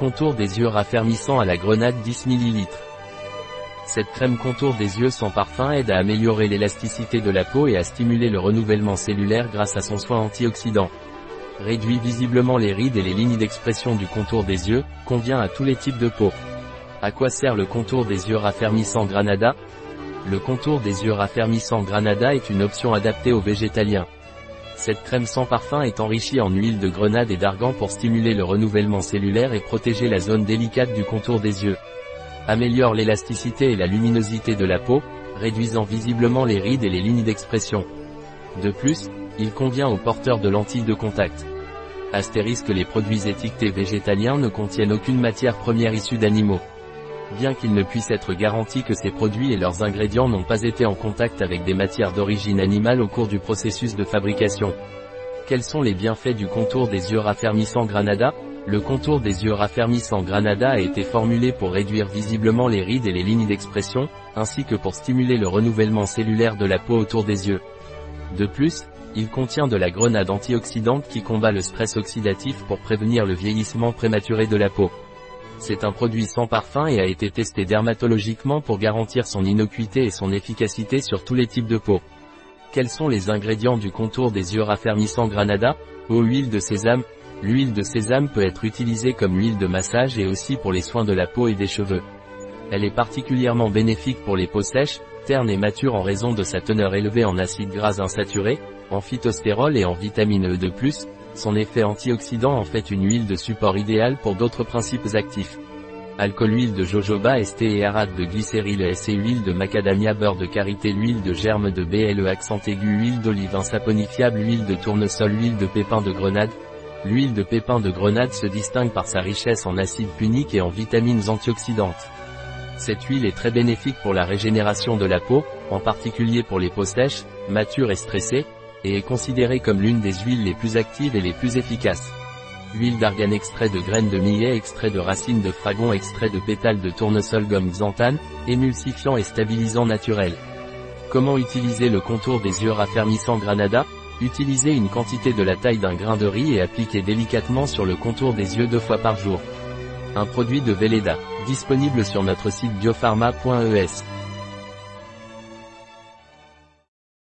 Contour des yeux raffermissant à la grenade 10 ml. Cette crème contour des yeux sans parfum aide à améliorer l'élasticité de la peau et à stimuler le renouvellement cellulaire grâce à son soin antioxydant. Réduit visiblement les rides et les lignes d'expression du contour des yeux, convient à tous les types de peau. À quoi sert le contour des yeux raffermissant Granada? Le contour des yeux raffermissant Granada est une option adaptée aux végétaliens. Cette crème sans parfum est enrichie en huile de grenade et d'argan pour stimuler le renouvellement cellulaire et protéger la zone délicate du contour des yeux. Améliore l'élasticité et la luminosité de la peau, réduisant visiblement les rides et les lignes d'expression. De plus, il convient aux porteurs de lentilles de contact. Astérisque les produits étiquetés végétaliens ne contiennent aucune matière première issue d'animaux. Bien qu'il ne puisse être garanti que ces produits et leurs ingrédients n'ont pas été en contact avec des matières d'origine animale au cours du processus de fabrication. Quels sont les bienfaits du contour des yeux raffermissant Granada? Le contour des yeux raffermissant Granada a été formulé pour réduire visiblement les rides et les lignes d'expression, ainsi que pour stimuler le renouvellement cellulaire de la peau autour des yeux. De plus, il contient de la grenade antioxydante qui combat le stress oxydatif pour prévenir le vieillissement prématuré de la peau. C'est un produit sans parfum et a été testé dermatologiquement pour garantir son innocuité et son efficacité sur tous les types de peau. Quels sont les ingrédients du contour des yeux raffermissant Granada? Eau huile de sésame. L'huile de sésame peut être utilisée comme huile de massage et aussi pour les soins de la peau et des cheveux. Elle est particulièrement bénéfique pour les peaux sèches, ternes et matures en raison de sa teneur élevée en acides gras insaturés, en phytostérol et en vitamine E de plus, son effet antioxydant en fait une huile de support idéale pour d'autres principes actifs. Alcool huile de jojoba estéarate de glycéryl S et huile de macadamia beurre de karité l'huile de germe de BLE accent aigu huile d'olive insaponifiable huile de tournesol huile de pépin de grenade. L'huile de pépin de grenade se distingue par sa richesse en acides puniques et en vitamines antioxydantes. Cette huile est très bénéfique pour la régénération de la peau, en particulier pour les peaux sèches, matures et stressées, et est considérée comme l'une des huiles les plus actives et les plus efficaces. Huile d'argan extrait de graines de millet extrait de racines de fragon extrait de pétales de tournesol gomme xanthane, émulsifiant et stabilisant naturel. Comment utiliser le contour des yeux raffermissant Granada? Utilisez une quantité de la taille d'un grain de riz et appliquez délicatement sur le contour des yeux deux fois par jour. Un produit de Velleda, disponible sur notre site biopharma.es.